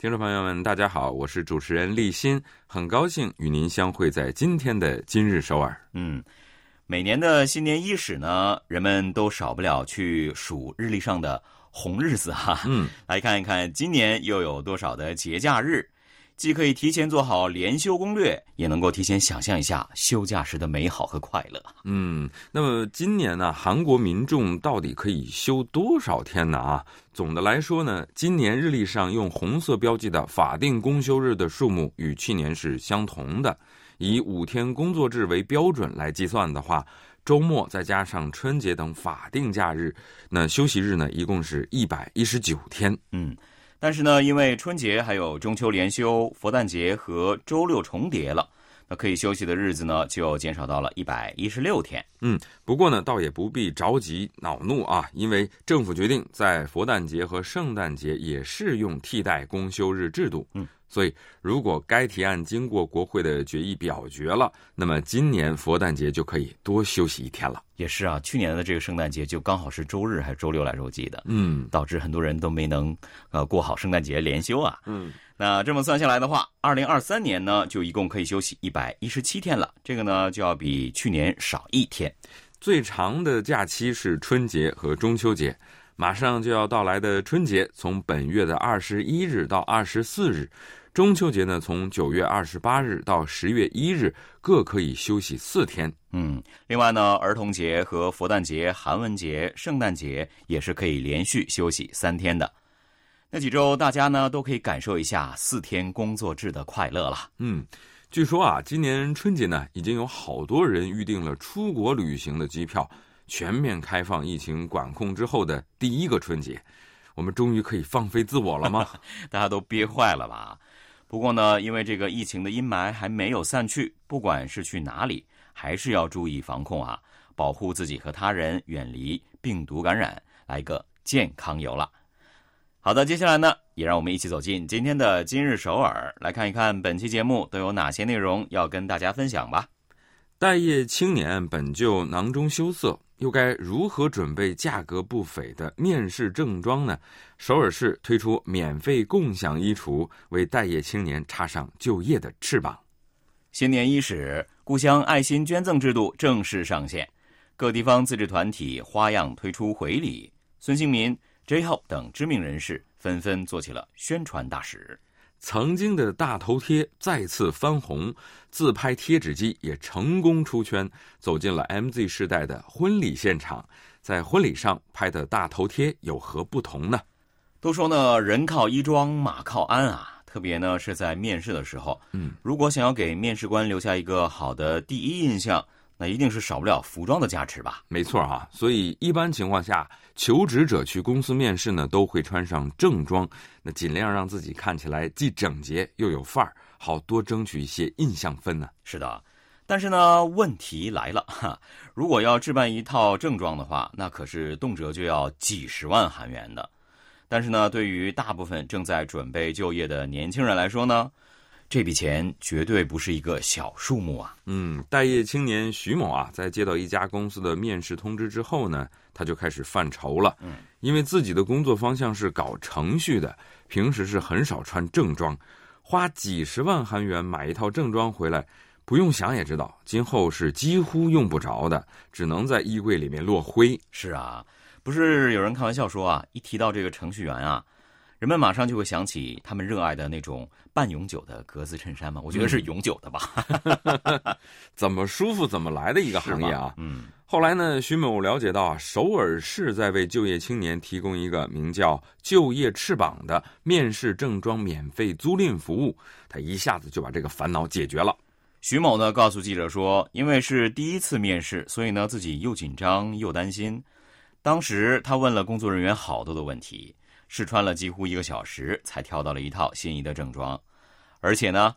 听众朋友们，大家好，我是主持人立新，很高兴与您相会在今天的今日首尔。嗯，每年的新年伊始呢，人们都少不了去数日历上的红日子哈。嗯，来看一看今年又有多少的节假日。既可以提前做好连休攻略，也能够提前想象一下休假时的美好和快乐。嗯，那么今年呢，韩国民众到底可以休多少天呢？啊，总的来说呢，今年日历上用红色标记的法定公休日的数目与去年是相同的。以五天工作制为标准来计算的话，周末再加上春节等法定假日，那休息日呢，一共是一百一十九天。嗯。但是呢，因为春节还有中秋连休、佛诞节和周六重叠了，那可以休息的日子呢就减少到了一百一十六天。嗯，不过呢，倒也不必着急恼怒啊，因为政府决定在佛诞节和圣诞节也适用替代公休日制度。嗯。所以，如果该提案经过国会的决议表决了，那么今年佛诞节就可以多休息一天了。也是啊，去年的这个圣诞节就刚好是周日还是周六来着？我记得，嗯，导致很多人都没能呃过好圣诞节连休啊。嗯，那这么算下来的话，二零二三年呢就一共可以休息一百一十七天了，这个呢就要比去年少一天。最长的假期是春节和中秋节。马上就要到来的春节，从本月的二十一日到二十四日；中秋节呢，从九月二十八日到十月一日，各可以休息四天。嗯，另外呢，儿童节和佛诞节、韩文节、圣诞节也是可以连续休息三天的。那几周，大家呢都可以感受一下四天工作制的快乐了。嗯，据说啊，今年春节呢，已经有好多人预定了出国旅行的机票。全面开放疫情管控之后的第一个春节，我们终于可以放飞自我了吗？大家都憋坏了吧？不过呢，因为这个疫情的阴霾还没有散去，不管是去哪里，还是要注意防控啊，保护自己和他人，远离病毒感染，来个健康游了。好的，接下来呢，也让我们一起走进今天的今日首尔，来看一看本期节目都有哪些内容要跟大家分享吧。待业青年本就囊中羞涩。又该如何准备价格不菲的面试正装呢？首尔市推出免费共享衣橱，为待业青年插上就业的翅膀。新年伊始，故乡爱心捐赠制度正式上线，各地方自治团体花样推出回礼。孙兴民、J-Hope 等知名人士纷纷做起了宣传大使。曾经的大头贴再次翻红，自拍贴纸机也成功出圈，走进了 MZ 时代的婚礼现场。在婚礼上拍的大头贴有何不同呢？都说呢，人靠衣装，马靠鞍啊。特别呢是在面试的时候，嗯，如果想要给面试官留下一个好的第一印象。那一定是少不了服装的加持吧？没错啊，所以一般情况下，求职者去公司面试呢，都会穿上正装，那尽量让自己看起来既整洁又有范儿，好多争取一些印象分呢。是的，但是呢，问题来了哈，如果要置办一套正装的话，那可是动辄就要几十万韩元的。但是呢，对于大部分正在准备就业的年轻人来说呢？这笔钱绝对不是一个小数目啊！嗯，待业青年徐某啊，在接到一家公司的面试通知之后呢，他就开始犯愁了。嗯，因为自己的工作方向是搞程序的，平时是很少穿正装，花几十万韩元买一套正装回来，不用想也知道，今后是几乎用不着的，只能在衣柜里面落灰。是啊，不是有人开玩笑说啊，一提到这个程序员啊。人们马上就会想起他们热爱的那种半永久的格子衬衫吗？我觉得是永久的吧。怎么舒服怎么来的一个行业啊！嗯。后来呢，徐某了解到啊，首尔市在为就业青年提供一个名叫“就业翅膀”的面试正装免费租赁服务，他一下子就把这个烦恼解决了。徐某呢告诉记者说，因为是第一次面试，所以呢自己又紧张又担心。当时他问了工作人员好多的问题。试穿了几乎一个小时，才挑到了一套心仪的正装，而且呢，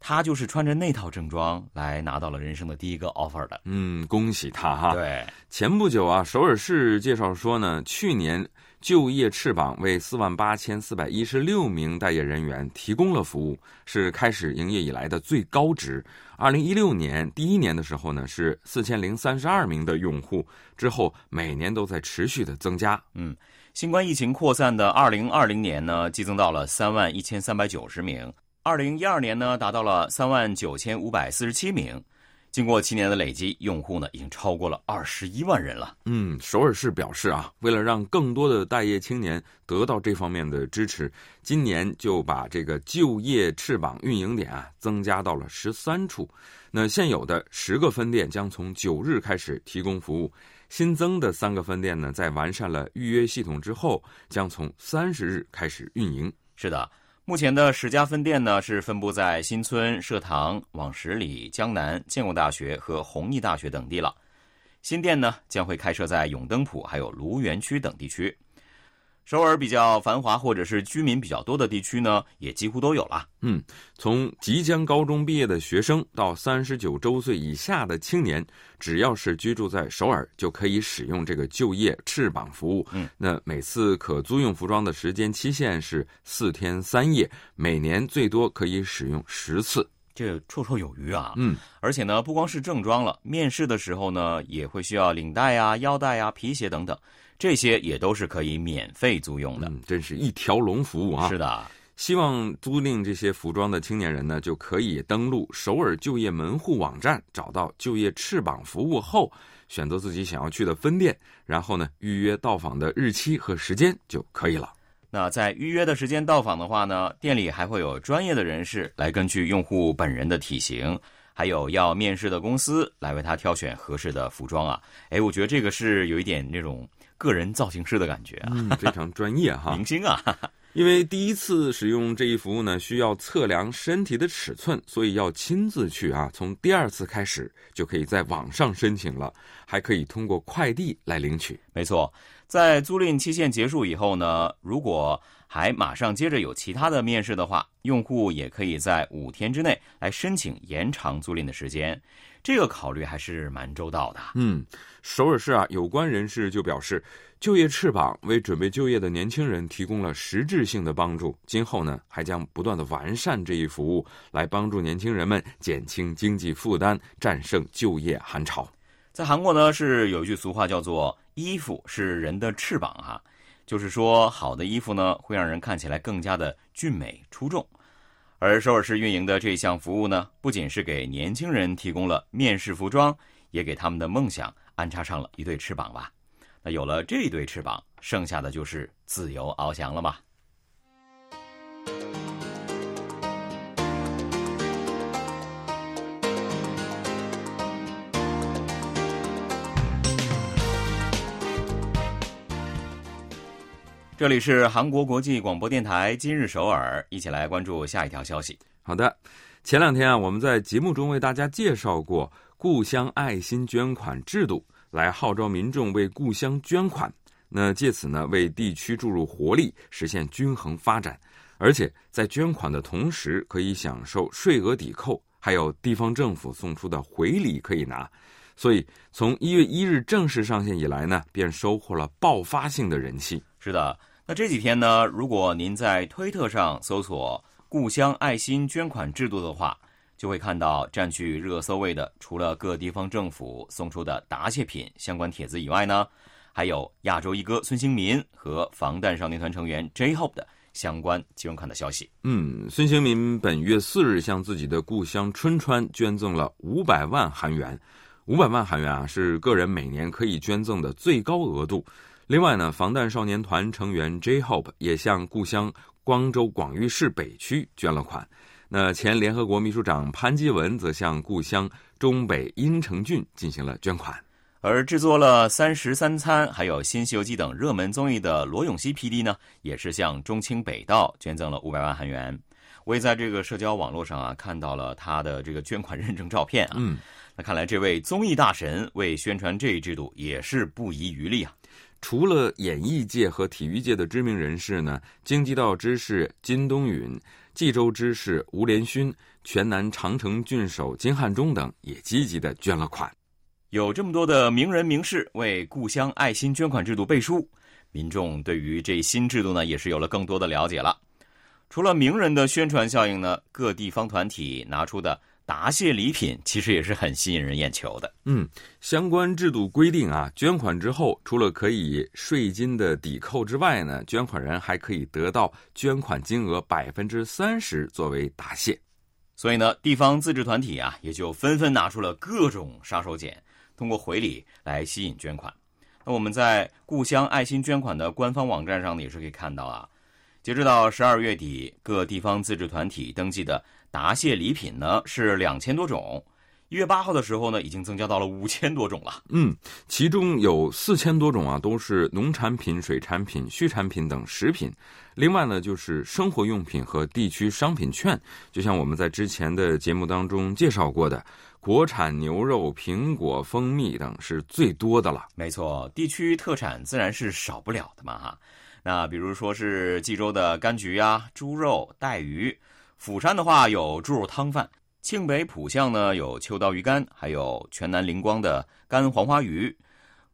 他就是穿着那套正装来拿到了人生的第一个 offer 的。嗯，恭喜他哈！对，前不久啊，首尔市介绍说呢，去年就业翅膀为四万八千四百一十六名待业人员提供了服务，是开始营业以来的最高值。二零一六年第一年的时候呢，是四千零三十二名的用户，之后每年都在持续的增加。嗯，新冠疫情扩散的二零二零年呢，激增到了三万一千三百九十名。二零一二年呢，达到了三万九千五百四十七名。经过七年的累积，用户呢已经超过了二十一万人了。嗯，首尔市表示啊，为了让更多的待业青年得到这方面的支持，今年就把这个就业翅膀运营点啊增加到了十三处。那现有的十个分店将从九日开始提供服务，新增的三个分店呢，在完善了预约系统之后，将从三十日开始运营。是的。目前的十家分店呢，是分布在新村、社堂、往十里、江南、建国大学和弘毅大学等地了。新店呢，将会开设在永登浦还有卢园区等地区。首尔比较繁华或者是居民比较多的地区呢，也几乎都有了。嗯，从即将高中毕业的学生到三十九周岁以下的青年，只要是居住在首尔，就可以使用这个就业翅膀服务。嗯，那每次可租用服装的时间期限是四天三夜，每年最多可以使用十次，这绰绰有余啊。嗯，而且呢，不光是正装了，面试的时候呢，也会需要领带啊、腰带啊、皮鞋等等。这些也都是可以免费租用的，嗯真是一条龙服务啊！是的，希望租赁这些服装的青年人呢，就可以登录首尔就业门户网站，找到就业翅膀服务后，选择自己想要去的分店，然后呢，预约到访的日期和时间就可以了。那在预约的时间到访的话呢，店里还会有专业的人士来根据用户本人的体型，还有要面试的公司来为他挑选合适的服装啊。哎，我觉得这个是有一点那种。个人造型师的感觉啊，非常专业哈，明星啊。因为第一次使用这一服务呢，需要测量身体的尺寸，所以要亲自去啊。从第二次开始就可以在网上申请了，还可以通过快递来领取。没错，在租赁期限结束以后呢，如果还马上接着有其他的面试的话，用户也可以在五天之内来申请延长租赁的时间。这个考虑还是蛮周到的。嗯，首尔市啊，有关人士就表示，就业翅膀为准备就业的年轻人提供了实质性的帮助。今后呢，还将不断的完善这一服务，来帮助年轻人们减轻经济负担，战胜就业寒潮。在韩国呢，是有一句俗话叫做“衣服是人的翅膀”哈，就是说好的衣服呢，会让人看起来更加的俊美出众。而首尔市运营的这项服务呢，不仅是给年轻人提供了面试服装，也给他们的梦想安插上了一对翅膀吧。那有了这对翅膀，剩下的就是自由翱翔了吧。这里是韩国国际广播电台今日首尔，一起来关注下一条消息。好的，前两天啊，我们在节目中为大家介绍过故乡爱心捐款制度，来号召民众为故乡捐款，那借此呢为地区注入活力，实现均衡发展。而且在捐款的同时，可以享受税额抵扣，还有地方政府送出的回礼可以拿。所以从一月一日正式上线以来呢，便收获了爆发性的人气。是的，那这几天呢，如果您在推特上搜索“故乡爱心捐款制度”的话，就会看到占据热搜位的，除了各地方政府送出的答谢品相关帖子以外呢，还有亚洲一哥孙兴民和防弹少年团成员 J-Hope 的相关捐款的消息。嗯，孙兴民本月四日向自己的故乡春川捐赠了五百万韩元，五百万韩元啊，是个人每年可以捐赠的最高额度。另外呢，防弹少年团成员 J-Hope 也向故乡光州广域市北区捐了款。那前联合国秘书长潘基文则向故乡中北阴城郡进行了捐款。而制作了《三十三餐》还有《新西游记》等热门综艺的罗永熙 PD 呢，也是向中青北道捐赠了五百万韩元。我也在这个社交网络上啊看到了他的这个捐款认证照片啊。嗯，那看来这位综艺大神为宣传这一制度也是不遗余力啊。除了演艺界和体育界的知名人士呢，京畿道知事金东允、冀州知事吴连勋、全南长城郡守金汉中等也积极的捐了款。有这么多的名人名士为故乡爱心捐款制度背书，民众对于这新制度呢也是有了更多的了解了。除了名人的宣传效应呢，各地方团体拿出的答谢礼品其实也是很吸引人眼球的。嗯，相关制度规定啊，捐款之后，除了可以税金的抵扣之外呢，捐款人还可以得到捐款金额百分之三十作为答谢。所以呢，地方自治团体啊也就纷纷拿出了各种杀手锏，通过回礼来吸引捐款。那我们在故乡爱心捐款的官方网站上呢，也是可以看到啊。截止到十二月底，各地方自治团体登记的答谢礼品呢是两千多种。一月八号的时候呢，已经增加到了五千多种了。嗯，其中有四千多种啊，都是农产品、水产品、畜产品等食品。另外呢，就是生活用品和地区商品券，就像我们在之前的节目当中介绍过的，国产牛肉、苹果、蜂蜜等是最多的了。没错，地区特产自然是少不了的嘛哈。那比如说是冀州的柑橘呀、猪肉、带鱼；釜山的话有猪肉汤饭；庆北浦项呢有秋刀鱼干，还有全南灵光的干黄花鱼；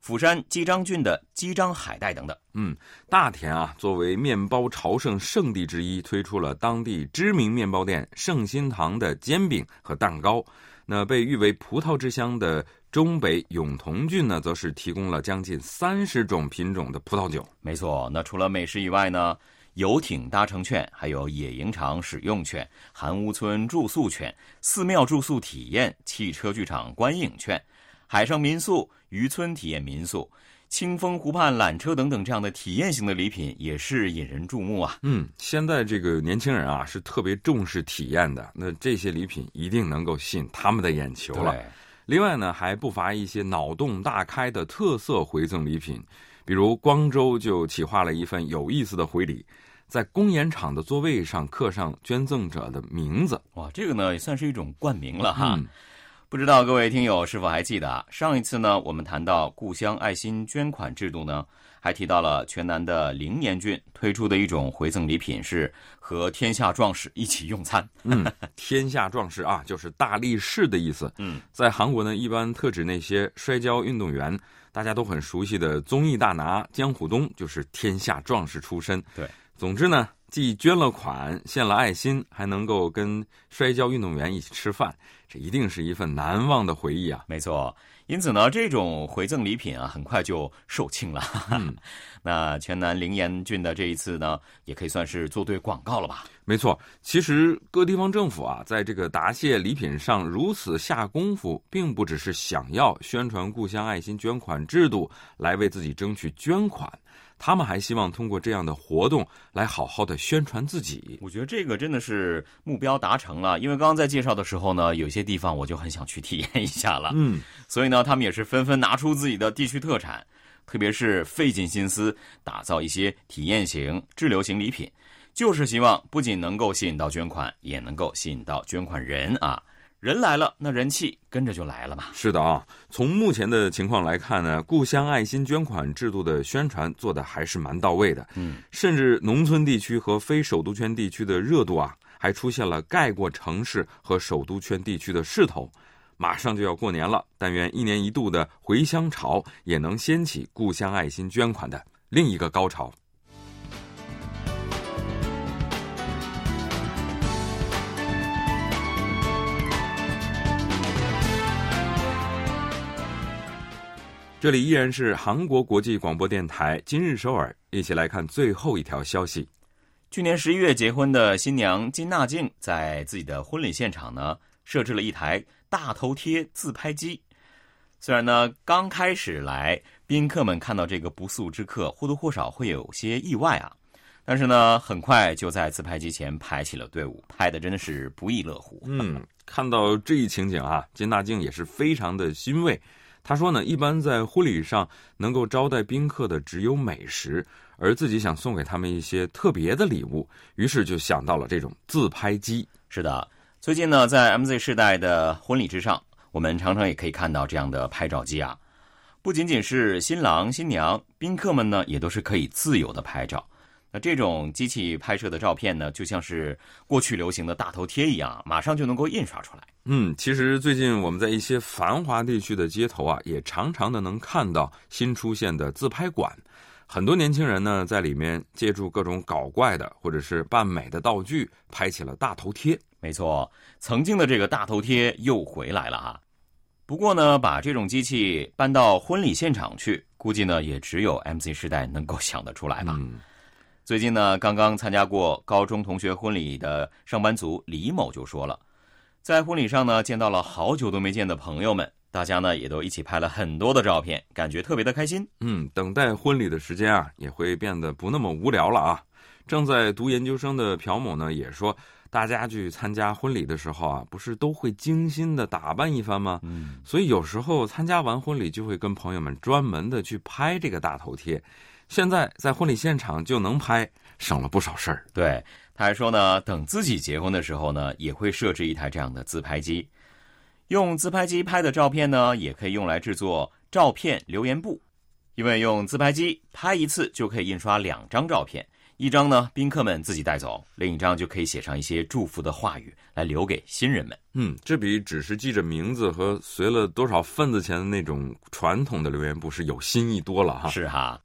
釜山鸡章郡的鸡章海带等等。嗯，大田啊，作为面包朝圣圣地之一，推出了当地知名面包店圣心堂的煎饼和蛋糕。那被誉为葡萄之乡的中北永同郡呢，则是提供了将近三十种品种的葡萄酒。没错，那除了美食以外呢，游艇搭乘券、还有野营场使用券、韩屋村住宿券、寺庙住宿体验、汽车剧场观影券、海上民宿、渔村体验民宿。清风湖畔缆车等等这样的体验型的礼品也是引人注目啊。嗯，现在这个年轻人啊是特别重视体验的，那这些礼品一定能够吸引他们的眼球了。另外呢，还不乏一些脑洞大开的特色回赠礼品，比如光州就企划了一份有意思的回礼，在公演场的座位上刻上捐赠者的名字。哇，这个呢也算是一种冠名了哈。不知道各位听友是否还记得，上一次呢，我们谈到故乡爱心捐款制度呢，还提到了全南的灵岩郡推出的一种回赠礼品是和天下壮士一起用餐。嗯，天下壮士啊，就是大力士的意思。嗯，在韩国呢，一般特指那些摔跤运动员，大家都很熟悉的综艺大拿姜虎东就是天下壮士出身。对，总之呢。既捐了款，献了爱心，还能够跟摔跤运动员一起吃饭，这一定是一份难忘的回忆啊！没错，因此呢，这种回赠礼品啊，很快就售罄了。那全南灵岩郡的这一次呢，也可以算是做对广告了吧？没错，其实各地方政府啊，在这个答谢礼品上如此下功夫，并不只是想要宣传故乡爱心捐款制度，来为自己争取捐款。他们还希望通过这样的活动来好好的宣传自己。我觉得这个真的是目标达成了，因为刚刚在介绍的时候呢，有些地方我就很想去体验一下了。嗯，所以呢，他们也是纷纷拿出自己的地区特产，特别是费尽心思打造一些体验型、滞留型礼品，就是希望不仅能够吸引到捐款，也能够吸引到捐款人啊。人来了，那人气跟着就来了嘛。是的啊，从目前的情况来看呢，故乡爱心捐款制度的宣传做的还是蛮到位的。嗯，甚至农村地区和非首都圈地区的热度啊，还出现了盖过城市和首都圈地区的势头。马上就要过年了，但愿一年一度的回乡潮也能掀起故乡爱心捐款的另一个高潮。这里依然是韩国国际广播电台今日首尔，一起来看最后一条消息。去年十一月结婚的新娘金娜静，在自己的婚礼现场呢，设置了一台大头贴自拍机。虽然呢，刚开始来宾客们看到这个不速之客，或多或少会有些意外啊，但是呢，很快就在自拍机前排起了队伍，拍的真的是不亦乐乎。嗯，看到这一情景啊，金娜静也是非常的欣慰。他说呢，一般在婚礼上能够招待宾客的只有美食，而自己想送给他们一些特别的礼物，于是就想到了这种自拍机。是的，最近呢，在 MZ 世代的婚礼之上，我们常常也可以看到这样的拍照机啊。不仅仅是新郎新娘，宾客们呢也都是可以自由的拍照。那这种机器拍摄的照片呢，就像是过去流行的大头贴一样，马上就能够印刷出来。嗯，其实最近我们在一些繁华地区的街头啊，也常常的能看到新出现的自拍馆，很多年轻人呢在里面借助各种搞怪的或者是扮美的道具，拍起了大头贴。没错，曾经的这个大头贴又回来了哈。不过呢，把这种机器搬到婚礼现场去，估计呢也只有 MC 时代能够想得出来吧。最近呢，刚刚参加过高中同学婚礼的上班族李某就说了，在婚礼上呢见到了好久都没见的朋友们，大家呢也都一起拍了很多的照片，感觉特别的开心。嗯，等待婚礼的时间啊也会变得不那么无聊了啊。正在读研究生的朴某呢也说，大家去参加婚礼的时候啊，不是都会精心的打扮一番吗？嗯，所以有时候参加完婚礼就会跟朋友们专门的去拍这个大头贴。现在在婚礼现场就能拍，省了不少事儿。对，他还说呢，等自己结婚的时候呢，也会设置一台这样的自拍机。用自拍机拍的照片呢，也可以用来制作照片留言簿，因为用自拍机拍一次就可以印刷两张照片，一张呢宾客们自己带走，另一张就可以写上一些祝福的话语来留给新人们。嗯，这比只是记着名字和随了多少份子钱的那种传统的留言簿是有新意多了哈。是哈。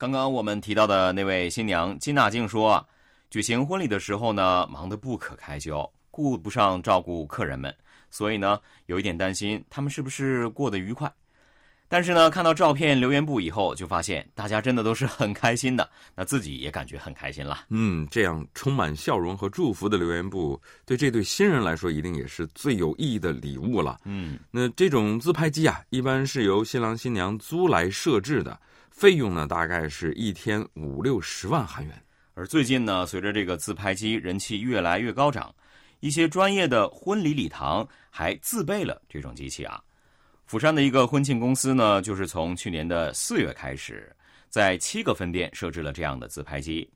刚刚我们提到的那位新娘金娜静说，举行婚礼的时候呢，忙得不可开交，顾不上照顾客人们，所以呢，有一点担心他们是不是过得愉快。但是呢，看到照片留言簿以后，就发现大家真的都是很开心的，那自己也感觉很开心了。嗯，这样充满笑容和祝福的留言簿，对这对新人来说，一定也是最有意义的礼物了。嗯，那这种自拍机啊，一般是由新郎新娘租来设置的。费用呢，大概是一天五六十万韩元。而最近呢，随着这个自拍机人气越来越高涨，一些专业的婚礼礼堂还自备了这种机器啊。釜山的一个婚庆公司呢，就是从去年的四月开始，在七个分店设置了这样的自拍机。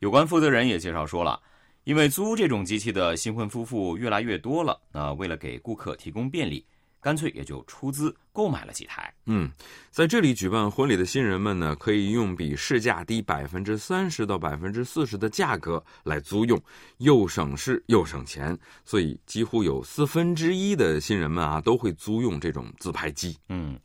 有关负责人也介绍说了，因为租这种机器的新婚夫妇越来越多了，那为了给顾客提供便利。干脆也就出资购买了几台。嗯，在这里举办婚礼的新人们呢，可以用比市价低百分之三十到百分之四十的价格来租用，又省事又省钱。所以几乎有四分之一的新人们啊，都会租用这种自拍机。嗯，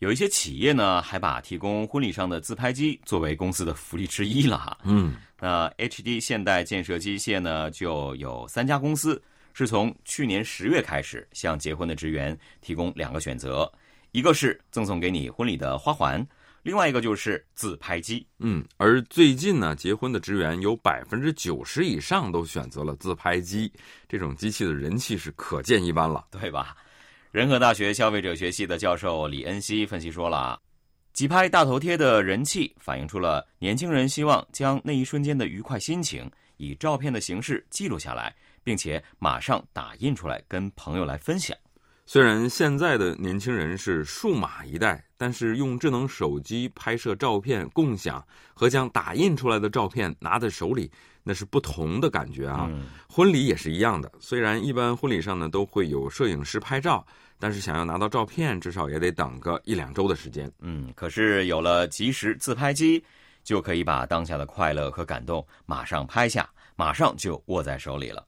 有一些企业呢，还把提供婚礼上的自拍机作为公司的福利之一了哈。嗯，那 HD 现代建设机械呢，就有三家公司。是从去年十月开始，向结婚的职员提供两个选择，一个是赠送给你婚礼的花环，另外一个就是自拍机。嗯，而最近呢，结婚的职员有百分之九十以上都选择了自拍机，这种机器的人气是可见一斑了，对吧？仁和大学消费者学系的教授李恩熙分析说了，即拍大头贴的人气反映出了年轻人希望将那一瞬间的愉快心情以照片的形式记录下来。并且马上打印出来跟朋友来分享。虽然现在的年轻人是数码一代，但是用智能手机拍摄照片共享和将打印出来的照片拿在手里，那是不同的感觉啊。婚礼也是一样的，虽然一般婚礼上呢都会有摄影师拍照，但是想要拿到照片，至少也得等个一两周的时间。嗯，可是有了即时自拍机，就可以把当下的快乐和感动马上拍下，马上就握在手里了。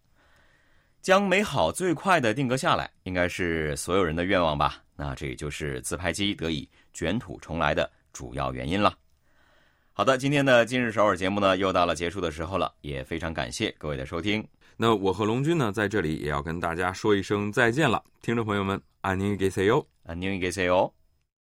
将美好最快的定格下来，应该是所有人的愿望吧？那这也就是自拍机得以卷土重来的主要原因了。好的，今天的今日首尔节目呢，又到了结束的时候了，也非常感谢各位的收听。那我和龙军呢，在这里也要跟大家说一声再见了，听众朋友们，안녕히계세 요， 안녕히계세 요。